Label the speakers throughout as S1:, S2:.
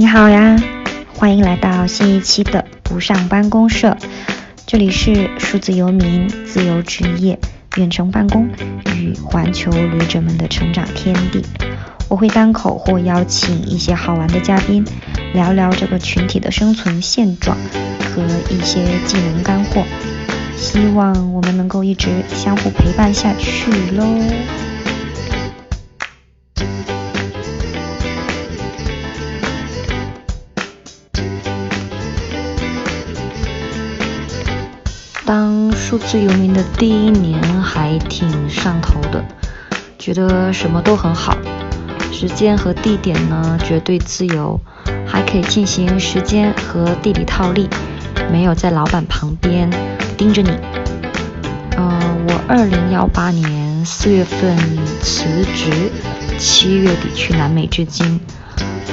S1: 你好呀，欢迎来到新一期的不上班公社。这里是数字游民、自由职业、远程办公与环球旅者们的成长天地。我会单口或邀请一些好玩的嘉宾，聊聊这个群体的生存现状和一些技能干货。希望我们能够一直相互陪伴下去喽。数字游民的第一年还挺上头的，觉得什么都很好，时间和地点呢绝对自由，还可以进行时间和地理套利，没有在老板旁边盯着你。嗯，我二零幺八年四月份辞职，七月底去南美至今，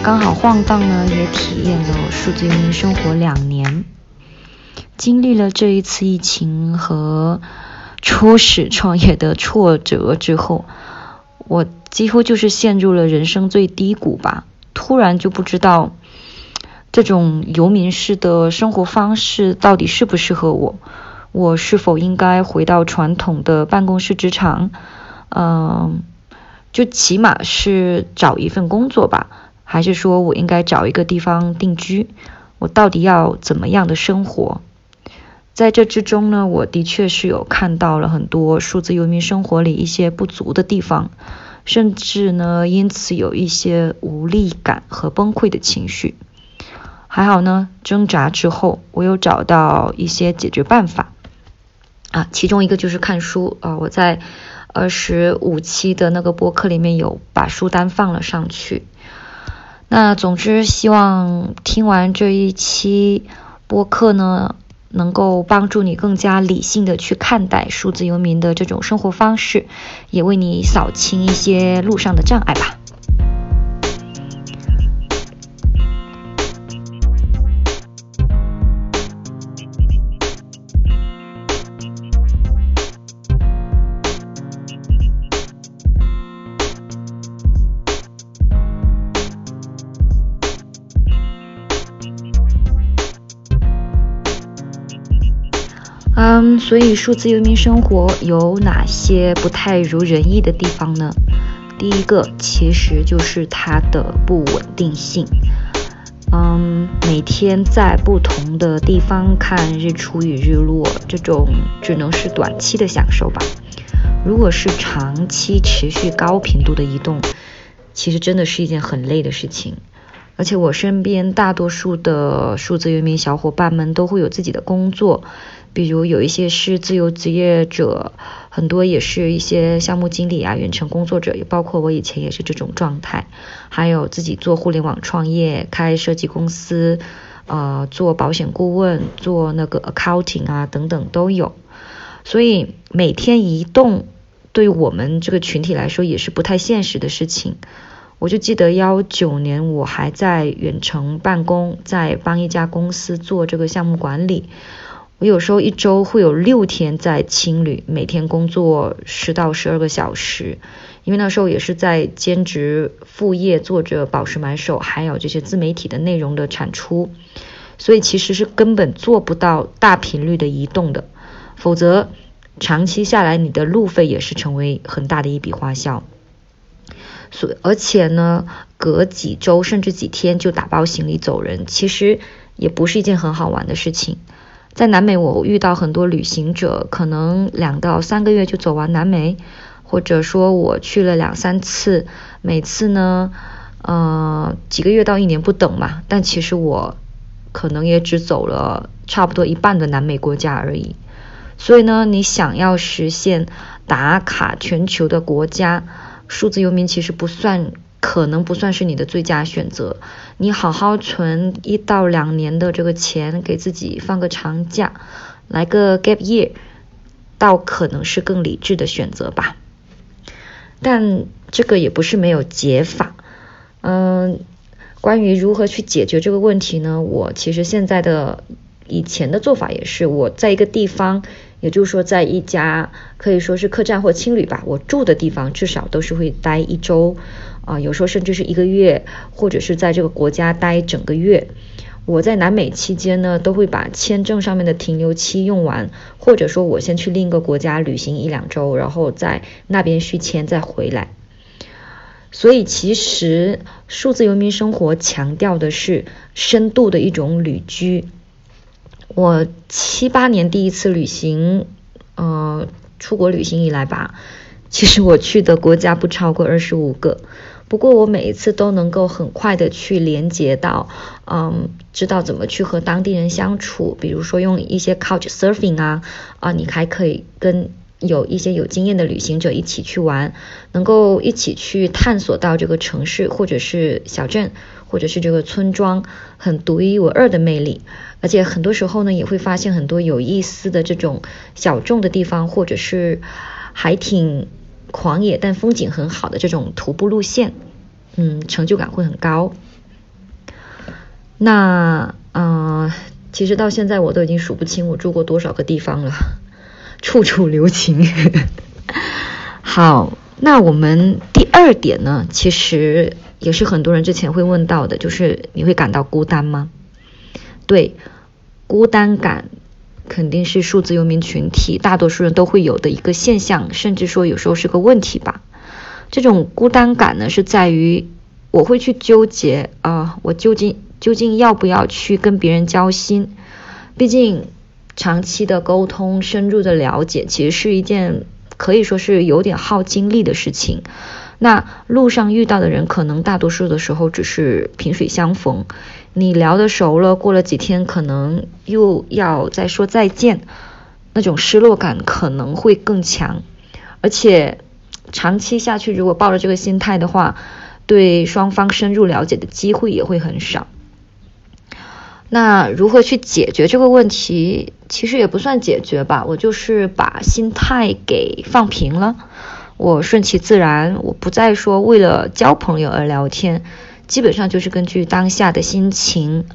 S1: 刚好晃荡呢，也体验了数字游民生活两年。经历了这一次疫情和初始创业的挫折之后，我几乎就是陷入了人生最低谷吧。突然就不知道这种游民式的生活方式到底适不适合我，我是否应该回到传统的办公室职场？嗯，就起码是找一份工作吧，还是说我应该找一个地方定居？我到底要怎么样的生活？在这之中呢，我的确是有看到了很多数字游民生活里一些不足的地方，甚至呢，因此有一些无力感和崩溃的情绪。还好呢，挣扎之后，我有找到一些解决办法啊，其中一个就是看书啊，我在二十五期的那个播客里面有把书单放了上去。那总之，希望听完这一期播客呢。能够帮助你更加理性的去看待数字游民的这种生活方式，也为你扫清一些路上的障碍吧。嗯，所以数字游民生活有哪些不太如人意的地方呢？第一个其实就是它的不稳定性。嗯，每天在不同的地方看日出与日落，这种只能是短期的享受吧。如果是长期持续高频度的移动，其实真的是一件很累的事情。而且我身边大多数的数字游民小伙伴们都会有自己的工作。比如有一些是自由职业者，很多也是一些项目经理啊、远程工作者，也包括我以前也是这种状态。还有自己做互联网创业、开设计公司、呃做保险顾问、做那个 accounting 啊等等都有。所以每天移动对我们这个群体来说也是不太现实的事情。我就记得幺九年我还在远程办公，在帮一家公司做这个项目管理。我有时候一周会有六天在青旅，每天工作十到十二个小时，因为那时候也是在兼职副业做着宝石买手，还有这些自媒体的内容的产出，所以其实是根本做不到大频率的移动的，否则长期下来你的路费也是成为很大的一笔花销。所而且呢，隔几周甚至几天就打包行李走人，其实也不是一件很好玩的事情。在南美，我遇到很多旅行者，可能两到三个月就走完南美，或者说我去了两三次，每次呢，呃，几个月到一年不等嘛。但其实我可能也只走了差不多一半的南美国家而已。所以呢，你想要实现打卡全球的国家，数字游民其实不算。可能不算是你的最佳选择。你好好存一到两年的这个钱，给自己放个长假，来个 gap year，倒可能是更理智的选择吧。但这个也不是没有解法。嗯，关于如何去解决这个问题呢？我其实现在的以前的做法也是，我在一个地方，也就是说在一家可以说是客栈或青旅吧，我住的地方至少都是会待一周。啊，有时候甚至是一个月，或者是在这个国家待整个月。我在南美期间呢，都会把签证上面的停留期用完，或者说我先去另一个国家旅行一两周，然后在那边续签再回来。所以其实数字游民生活强调的是深度的一种旅居。我七八年第一次旅行，呃，出国旅行以来吧，其实我去的国家不超过二十五个。不过我每一次都能够很快的去连接到，嗯，知道怎么去和当地人相处，比如说用一些 couch surfing 啊，啊，你还可以跟有一些有经验的旅行者一起去玩，能够一起去探索到这个城市或者是小镇或者是这个村庄很独一无二的魅力，而且很多时候呢也会发现很多有意思的这种小众的地方，或者是还挺。狂野但风景很好的这种徒步路线，嗯，成就感会很高。那嗯，其实到现在我都已经数不清我住过多少个地方了，处处留情。好，那我们第二点呢，其实也是很多人之前会问到的，就是你会感到孤单吗？对，孤单感。肯定是数字游民群体大多数人都会有的一个现象，甚至说有时候是个问题吧。这种孤单感呢，是在于我会去纠结啊，我究竟究竟要不要去跟别人交心？毕竟长期的沟通、深入的了解，其实是一件可以说是有点耗精力的事情。那路上遇到的人，可能大多数的时候只是萍水相逢。你聊得熟了，过了几天，可能又要再说再见，那种失落感可能会更强。而且长期下去，如果抱着这个心态的话，对双方深入了解的机会也会很少。那如何去解决这个问题？其实也不算解决吧，我就是把心态给放平了。我顺其自然，我不再说为了交朋友而聊天，基本上就是根据当下的心情，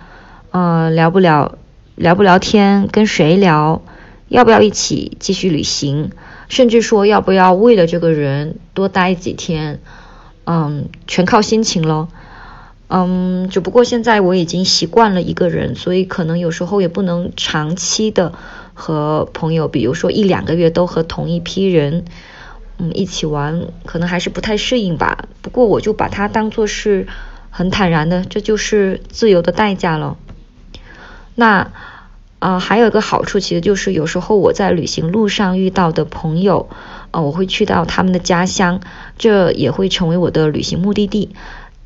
S1: 呃，聊不聊，聊不聊天，跟谁聊，要不要一起继续旅行，甚至说要不要为了这个人多待几天，嗯，全靠心情咯。嗯，只不过现在我已经习惯了一个人，所以可能有时候也不能长期的和朋友，比如说一两个月都和同一批人。嗯，一起玩可能还是不太适应吧。不过我就把它当做是很坦然的，这就是自由的代价了。那啊，还有一个好处，其实就是有时候我在旅行路上遇到的朋友，啊，我会去到他们的家乡，这也会成为我的旅行目的地。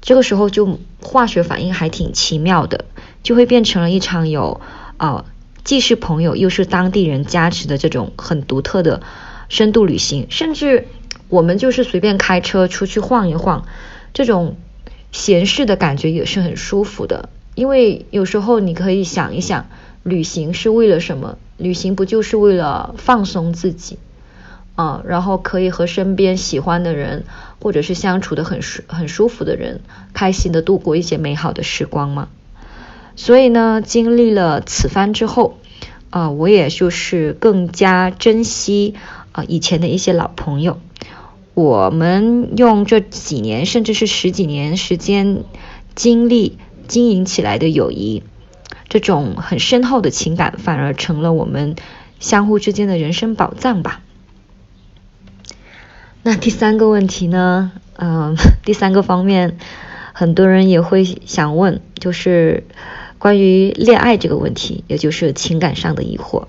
S1: 这个时候就化学反应还挺奇妙的，就会变成了一场有啊，既是朋友又是当地人加持的这种很独特的。深度旅行，甚至我们就是随便开车出去晃一晃，这种闲适的感觉也是很舒服的。因为有时候你可以想一想，旅行是为了什么？旅行不就是为了放松自己啊？然后可以和身边喜欢的人，或者是相处的很舒很舒服的人，开心的度过一些美好的时光吗？所以呢，经历了此番之后，啊，我也就是更加珍惜。啊，以前的一些老朋友，我们用这几年甚至是十几年时间经历经营起来的友谊，这种很深厚的情感，反而成了我们相互之间的人生宝藏吧。那第三个问题呢？嗯，第三个方面，很多人也会想问，就是关于恋爱这个问题，也就是情感上的疑惑。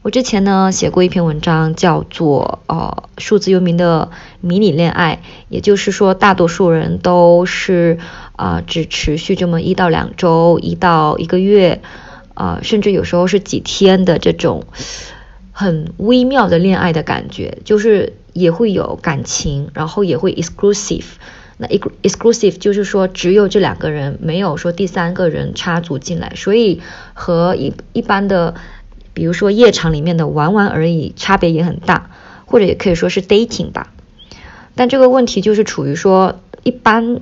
S1: 我之前呢写过一篇文章，叫做呃数字游民的迷你恋爱，也就是说大多数人都是啊只持续这么一到两周，一到一个月啊，甚至有时候是几天的这种很微妙的恋爱的感觉，就是也会有感情，然后也会 exclusive，那 exclusive 就是说只有这两个人，没有说第三个人插足进来，所以和一一般的。比如说夜场里面的玩玩而已，差别也很大，或者也可以说是 dating 吧。但这个问题就是处于说，一般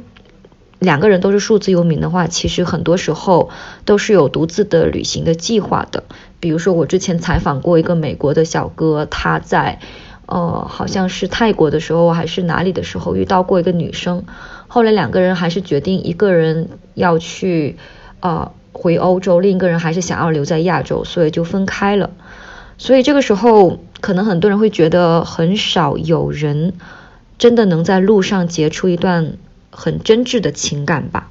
S1: 两个人都是数字游民的话，其实很多时候都是有独自的旅行的计划的。比如说我之前采访过一个美国的小哥，他在呃好像是泰国的时候还是哪里的时候遇到过一个女生，后来两个人还是决定一个人要去呃回欧洲，另一个人还是想要留在亚洲，所以就分开了。所以这个时候，可能很多人会觉得很少有人真的能在路上结出一段很真挚的情感吧。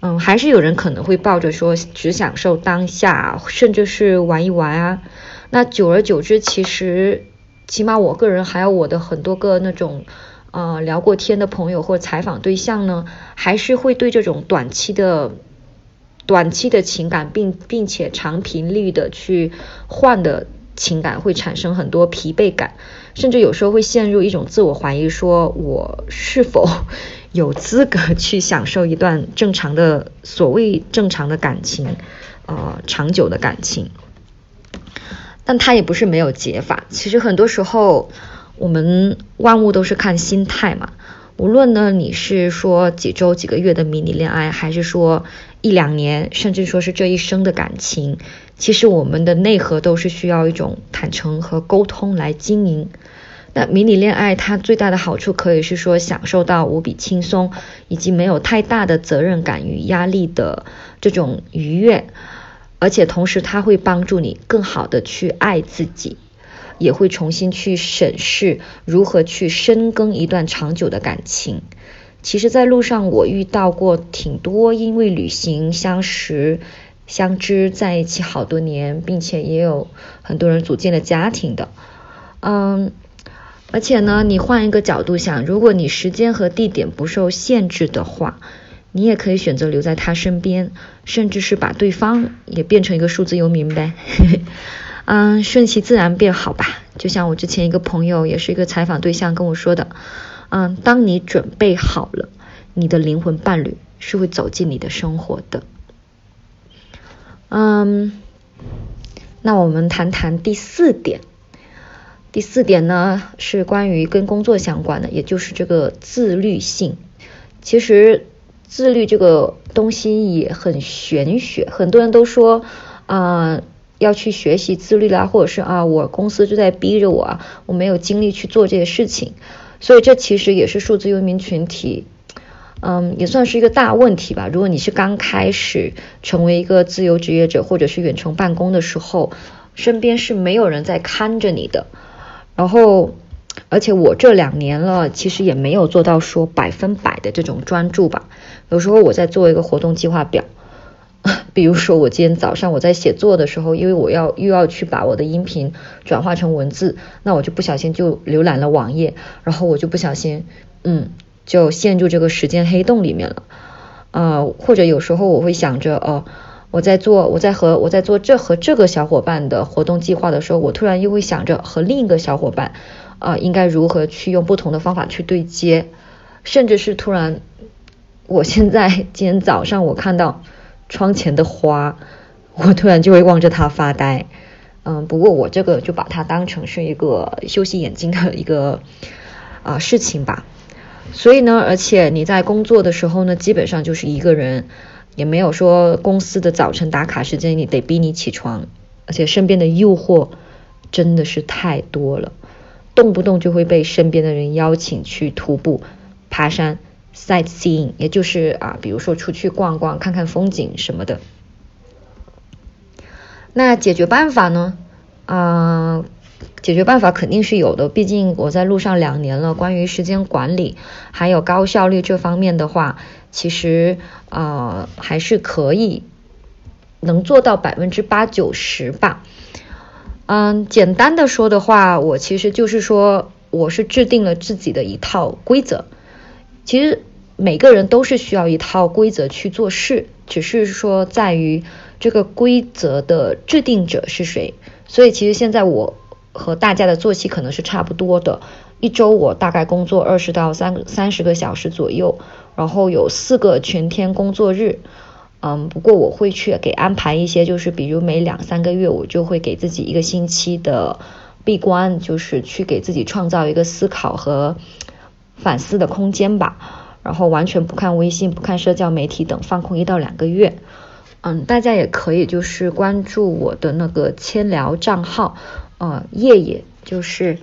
S1: 嗯，还是有人可能会抱着说只享受当下，甚至是玩一玩啊。那久而久之，其实起码我个人还有我的很多个那种呃聊过天的朋友或采访对象呢，还是会对这种短期的短期的情感，并并且长频率的去换的情感，会产生很多疲惫感，甚至有时候会陷入一种自我怀疑，说我是否。有资格去享受一段正常的所谓正常的感情，呃，长久的感情，但他也不是没有解法。其实很多时候，我们万物都是看心态嘛。无论呢，你是说几周几个月的迷你恋爱，还是说一两年，甚至说是这一生的感情，其实我们的内核都是需要一种坦诚和沟通来经营。那迷你恋爱它最大的好处可以是说享受到无比轻松，以及没有太大的责任感与压力的这种愉悦，而且同时它会帮助你更好的去爱自己，也会重新去审视如何去深耕一段长久的感情。其实，在路上我遇到过挺多因为旅行相识、相知在一起好多年，并且也有很多人组建了家庭的，嗯。而且呢，你换一个角度想，如果你时间和地点不受限制的话，你也可以选择留在他身边，甚至是把对方也变成一个数字游民呗。嗯，顺其自然变好吧。就像我之前一个朋友，也是一个采访对象跟我说的，嗯，当你准备好了，你的灵魂伴侣是会走进你的生活的。嗯，那我们谈谈第四点。第四点呢，是关于跟工作相关的，也就是这个自律性。其实自律这个东西也很玄学，很多人都说啊要去学习自律啦，或者是啊我公司就在逼着我啊，我没有精力去做这些事情。所以这其实也是数字游民群体，嗯，也算是一个大问题吧。如果你是刚开始成为一个自由职业者，或者是远程办公的时候，身边是没有人在看着你的。然后，而且我这两年了，其实也没有做到说百分百的这种专注吧。有时候我在做一个活动计划表，比如说我今天早上我在写作的时候，因为我要又要去把我的音频转化成文字，那我就不小心就浏览了网页，然后我就不小心，嗯，就陷入这个时间黑洞里面了。呃，或者有时候我会想着，哦。我在做，我在和我在做这和这个小伙伴的活动计划的时候，我突然又会想着和另一个小伙伴啊，应该如何去用不同的方法去对接，甚至是突然，我现在今天早上我看到窗前的花，我突然就会望着它发呆。嗯，不过我这个就把它当成是一个休息眼睛的一个啊事情吧。所以呢，而且你在工作的时候呢，基本上就是一个人。也没有说公司的早晨打卡时间，你得逼你起床，而且身边的诱惑真的是太多了，动不动就会被身边的人邀请去徒步、爬山、sightseeing，也就是啊，比如说出去逛逛、看看风景什么的。那解决办法呢？啊。解决办法肯定是有的，毕竟我在路上两年了。关于时间管理还有高效率这方面的话，其实啊还是可以能做到百分之八九十吧。嗯，简单的说的话，我其实就是说我是制定了自己的一套规则。其实每个人都是需要一套规则去做事，只是说在于这个规则的制定者是谁。所以其实现在我。和大家的作息可能是差不多的，一周我大概工作二十到三三十个小时左右，然后有四个全天工作日，嗯，不过我会去给安排一些，就是比如每两三个月我就会给自己一个星期的闭关，就是去给自己创造一个思考和反思的空间吧，然后完全不看微信、不看社交媒体等，放空一到两个月。嗯，大家也可以就是关注我的那个千聊账号。呃，夜夜就是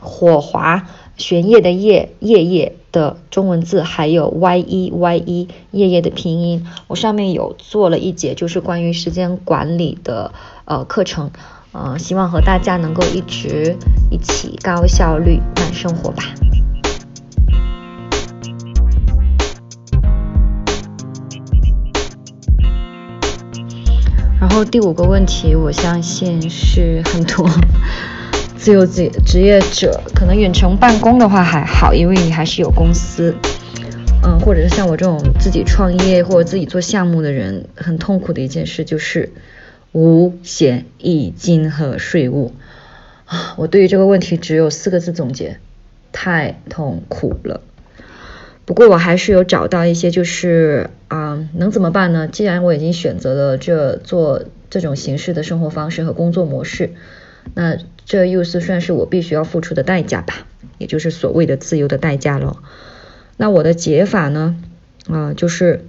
S1: 火华玄烨的烨，夜夜的中文字，还有 y 一 y 一夜夜的拼音。我上面有做了一节，就是关于时间管理的呃课程，呃，希望和大家能够一直一起高效率慢生活吧。然后第五个问题，我相信是很多。自由职职业者可能远程办公的话还好，因为你还是有公司，嗯，或者是像我这种自己创业或者自己做项目的人，很痛苦的一件事就是五险一金和税务啊。我对于这个问题只有四个字总结：太痛苦了。不过我还是有找到一些，就是啊，能怎么办呢？既然我已经选择了这做这种形式的生活方式和工作模式。那这又是算是我必须要付出的代价吧，也就是所谓的自由的代价了。那我的解法呢？啊，就是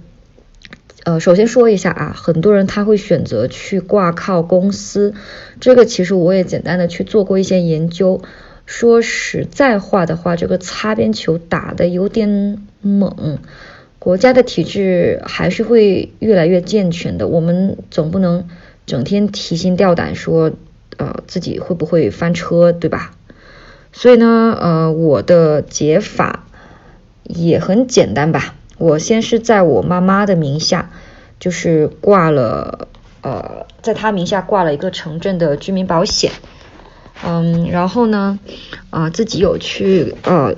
S1: 呃，首先说一下啊，很多人他会选择去挂靠公司，这个其实我也简单的去做过一些研究。说实在话的话，这个擦边球打的有点猛，国家的体制还是会越来越健全的。我们总不能整天提心吊胆说。呃，自己会不会翻车，对吧？所以呢，呃，我的解法也很简单吧。我先是在我妈妈的名下，就是挂了，呃，在她名下挂了一个城镇的居民保险。嗯，然后呢，啊，自己有去，呃。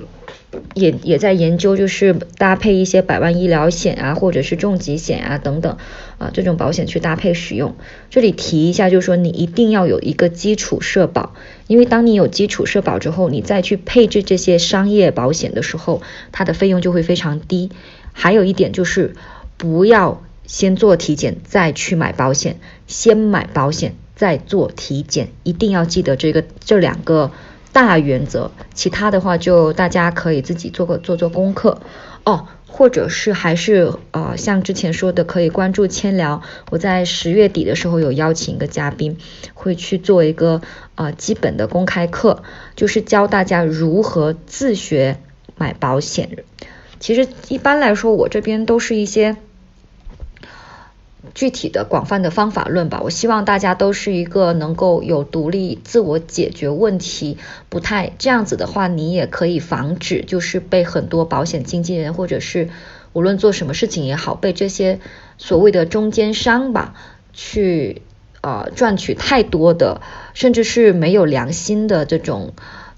S1: 也也在研究，就是搭配一些百万医疗险啊，或者是重疾险啊等等啊，这种保险去搭配使用。这里提一下，就是说你一定要有一个基础社保，因为当你有基础社保之后，你再去配置这些商业保险的时候，它的费用就会非常低。还有一点就是不要先做体检再去买保险，先买保险再做体检，一定要记得这个这两个。大原则，其他的话就大家可以自己做个做做功课哦，或者是还是呃像之前说的，可以关注千聊。我在十月底的时候有邀请一个嘉宾，会去做一个呃基本的公开课，就是教大家如何自学买保险。其实一般来说，我这边都是一些。具体的广泛的方法论吧，我希望大家都是一个能够有独立自我解决问题，不太这样子的话，你也可以防止就是被很多保险经纪人或者是无论做什么事情也好，被这些所谓的中间商吧去呃赚取太多的，甚至是没有良心的这种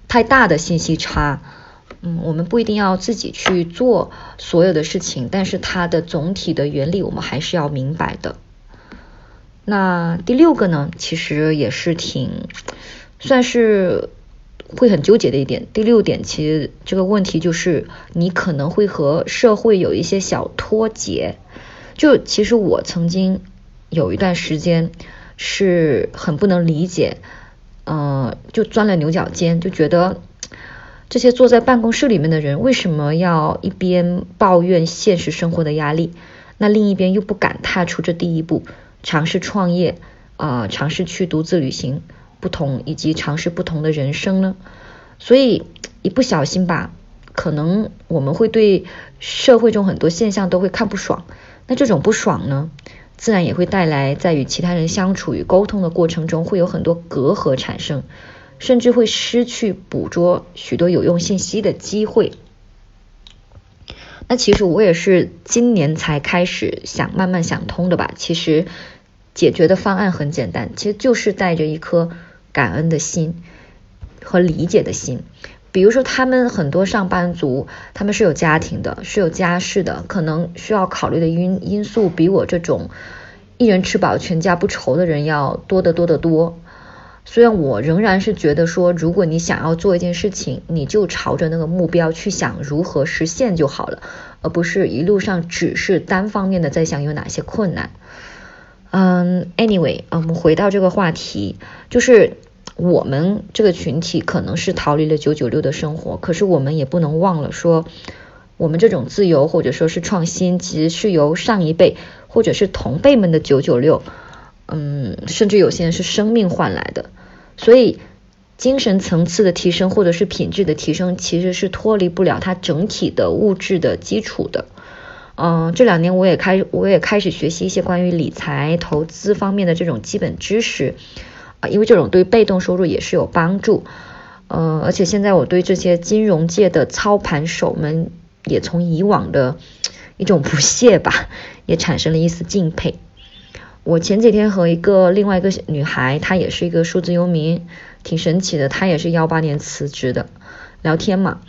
S1: 太大的信息差。嗯，我们不一定要自己去做所有的事情，但是它的总体的原理我们还是要明白的。那第六个呢，其实也是挺算是会很纠结的一点。第六点，其实这个问题就是你可能会和社会有一些小脱节。就其实我曾经有一段时间是很不能理解，嗯，就钻了牛角尖，就觉得。这些坐在办公室里面的人为什么要一边抱怨现实生活的压力，那另一边又不敢踏出这第一步，尝试创业啊，尝试去独自旅行，不同以及尝试不同的人生呢？所以一不小心吧，可能我们会对社会中很多现象都会看不爽，那这种不爽呢，自然也会带来在与其他人相处与沟通的过程中会有很多隔阂产生。甚至会失去捕捉许多有用信息的机会。那其实我也是今年才开始想慢慢想通的吧。其实解决的方案很简单，其实就是带着一颗感恩的心和理解的心。比如说，他们很多上班族，他们是有家庭的，是有家室的，可能需要考虑的因因素比我这种一人吃饱全家不愁的人要多得多得多。虽然我仍然是觉得说，如果你想要做一件事情，你就朝着那个目标去想如何实现就好了，而不是一路上只是单方面的在想有哪些困难。嗯，anyway，我们回到这个话题，就是我们这个群体可能是逃离了九九六的生活，可是我们也不能忘了说，我们这种自由或者说是创新，其实是由上一辈或者是同辈们的九九六。嗯，甚至有些人是生命换来的，所以精神层次的提升或者是品质的提升，其实是脱离不了它整体的物质的基础的。嗯，这两年我也开我也开始学习一些关于理财投资方面的这种基本知识啊，因为这种对被动收入也是有帮助。呃，而且现在我对这些金融界的操盘手们也从以往的一种不屑吧，也产生了一丝敬佩。我前几天和一个另外一个女孩，她也是一个数字游民。挺神奇的，她也是幺八年辞职的，聊天嘛。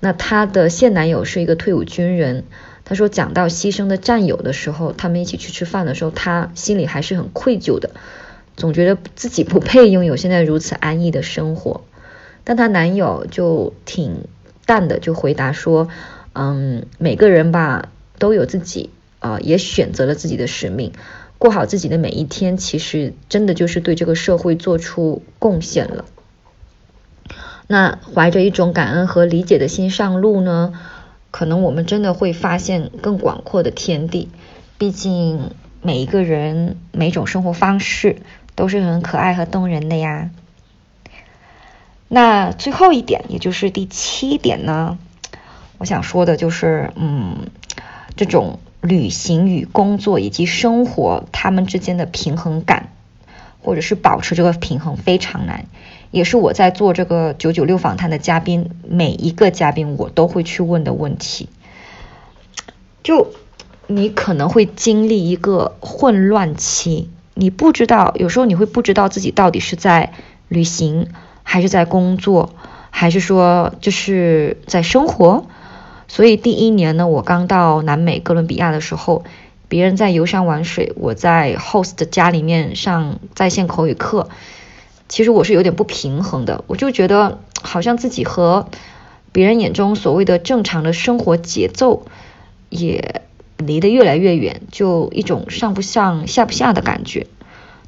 S1: 那她的现男友是一个退伍军人，她说讲到牺牲的战友的时候，他们一起去吃饭的时候，她心里还是很愧疚的，总觉得自己不配拥有现在如此安逸的生活。但她男友就挺淡的，就回答说，嗯，每个人吧都有自己啊，也选择了自己的使命。过好自己的每一天，其实真的就是对这个社会做出贡献了。那怀着一种感恩和理解的心上路呢，可能我们真的会发现更广阔的天地。毕竟每一个人每种生活方式都是很可爱和动人的呀。那最后一点，也就是第七点呢，我想说的就是，嗯，这种。旅行与工作以及生活，他们之间的平衡感，或者是保持这个平衡非常难，也是我在做这个九九六访谈的嘉宾，每一个嘉宾我都会去问的问题。就你可能会经历一个混乱期，你不知道，有时候你会不知道自己到底是在旅行，还是在工作，还是说就是在生活。所以第一年呢，我刚到南美哥伦比亚的时候，别人在游山玩水，我在 host 家里面上在线口语课，其实我是有点不平衡的，我就觉得好像自己和别人眼中所谓的正常的生活节奏也离得越来越远，就一种上不上下不下的感觉。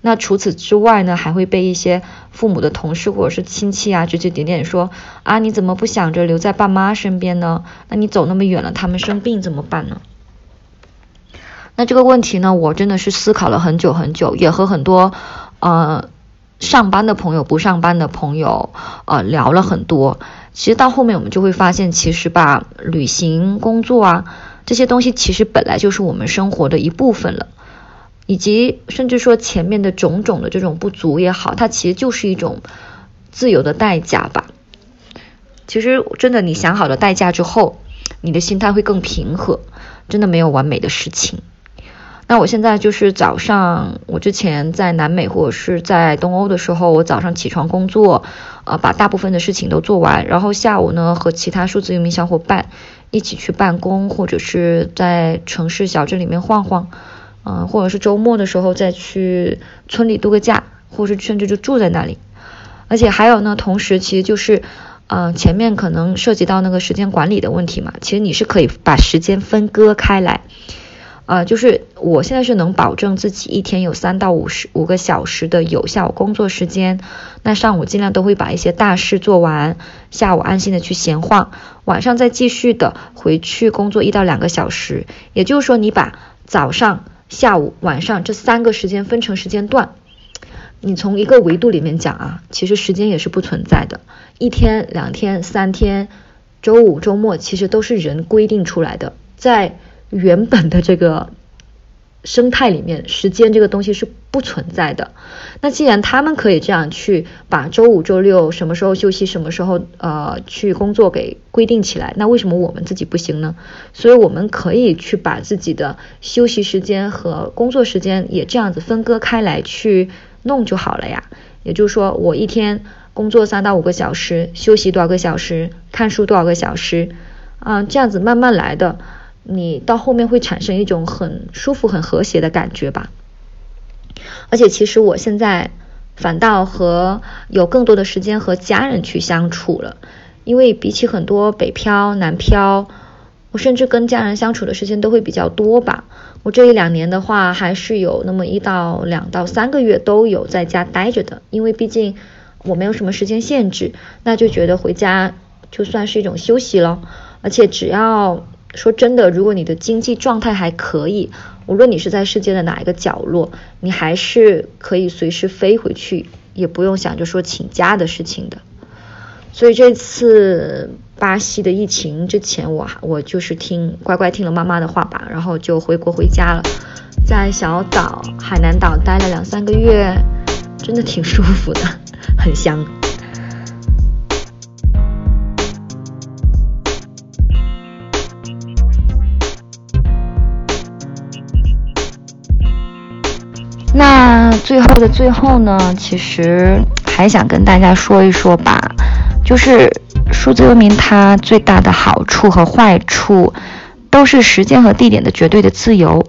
S1: 那除此之外呢，还会被一些父母的同事或者是亲戚啊指指点点说啊，你怎么不想着留在爸妈身边呢？那你走那么远了，他们生病怎么办呢？那这个问题呢，我真的是思考了很久很久，也和很多呃上班的朋友、不上班的朋友呃聊了很多。其实到后面我们就会发现，其实吧，旅行、工作啊这些东西，其实本来就是我们生活的一部分了。以及甚至说前面的种种的这种不足也好，它其实就是一种自由的代价吧。其实真的，你想好了代价之后，你的心态会更平和。真的没有完美的事情。那我现在就是早上，我之前在南美或者是在东欧的时候，我早上起床工作，呃，把大部分的事情都做完，然后下午呢和其他数字游民小伙伴一起去办公，或者是在城市小镇里面晃晃。嗯，或者是周末的时候再去村里度个假，或是甚至就住在那里。而且还有呢，同时其实就是，嗯，前面可能涉及到那个时间管理的问题嘛。其实你是可以把时间分割开来，呃，就是我现在是能保证自己一天有三到五十五个小时的有效工作时间。那上午尽量都会把一些大事做完，下午安心的去闲晃，晚上再继续的回去工作一到两个小时。也就是说，你把早上下午、晚上这三个时间分成时间段，你从一个维度里面讲啊，其实时间也是不存在的。一天、两天、三天，周五、周末其实都是人规定出来的，在原本的这个。生态里面，时间这个东西是不存在的。那既然他们可以这样去把周五、周六什么时候休息、什么时候呃去工作给规定起来，那为什么我们自己不行呢？所以我们可以去把自己的休息时间和工作时间也这样子分割开来去弄就好了呀。也就是说，我一天工作三到五个小时，休息多少个小时，看书多少个小时，啊，这样子慢慢来的。你到后面会产生一种很舒服、很和谐的感觉吧。而且其实我现在反倒和有更多的时间和家人去相处了，因为比起很多北漂、南漂，我甚至跟家人相处的时间都会比较多吧。我这一两年的话，还是有那么一到两到三个月都有在家待着的，因为毕竟我没有什么时间限制，那就觉得回家就算是一种休息了。而且只要说真的，如果你的经济状态还可以，无论你是在世界的哪一个角落，你还是可以随时飞回去也不用想着说请假的事情的。所以这次巴西的疫情之前，我我就是听乖乖听了妈妈的话吧，然后就回国回家了，在小岛海南岛待了两三个月，真的挺舒服的，很香。最后的最后呢，其实还想跟大家说一说吧，就是数字游民它最大的好处和坏处，都是时间和地点的绝对的自由。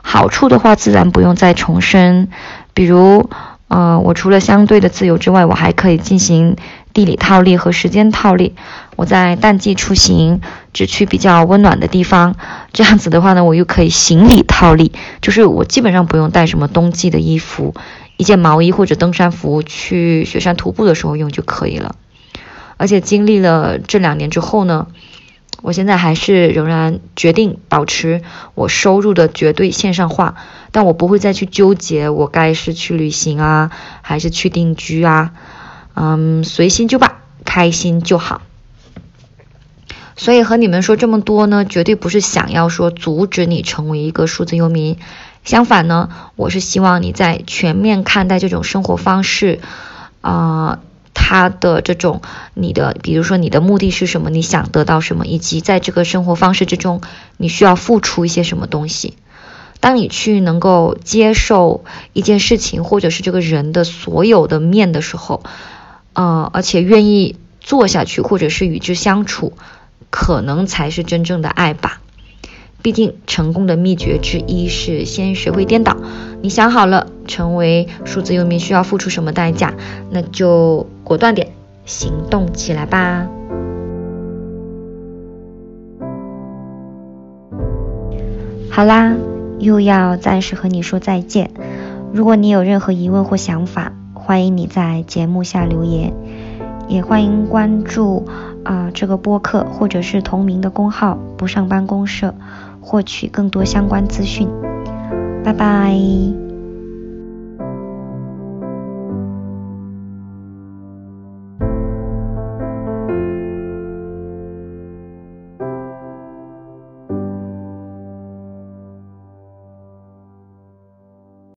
S1: 好处的话，自然不用再重申，比如，呃，我除了相对的自由之外，我还可以进行地理套利和时间套利。我在淡季出行，只去比较温暖的地方，这样子的话呢，我又可以行李套利，就是我基本上不用带什么冬季的衣服，一件毛衣或者登山服去雪山徒步的时候用就可以了。而且经历了这两年之后呢，我现在还是仍然决定保持我收入的绝对线上化，但我不会再去纠结我该是去旅行啊，还是去定居啊，嗯，随心就罢，开心就好。所以和你们说这么多呢，绝对不是想要说阻止你成为一个数字游民。相反呢，我是希望你在全面看待这种生活方式，啊，它的这种你的，比如说你的目的是什么，你想得到什么，以及在这个生活方式之中，你需要付出一些什么东西。当你去能够接受一件事情或者是这个人的所有的面的时候，呃，而且愿意做下去，或者是与之相处。可能才是真正的爱吧。毕竟成功的秘诀之一是先学会颠倒。你想好了成为数字游民需要付出什么代价，那就果断点行动起来吧。好啦，又要暂时和你说再见。如果你有任何疑问或想法，欢迎你在节目下留言，也欢迎关注。啊，这个播客或者是同名的公号“不上班公社”，获取更多相关资讯。拜拜。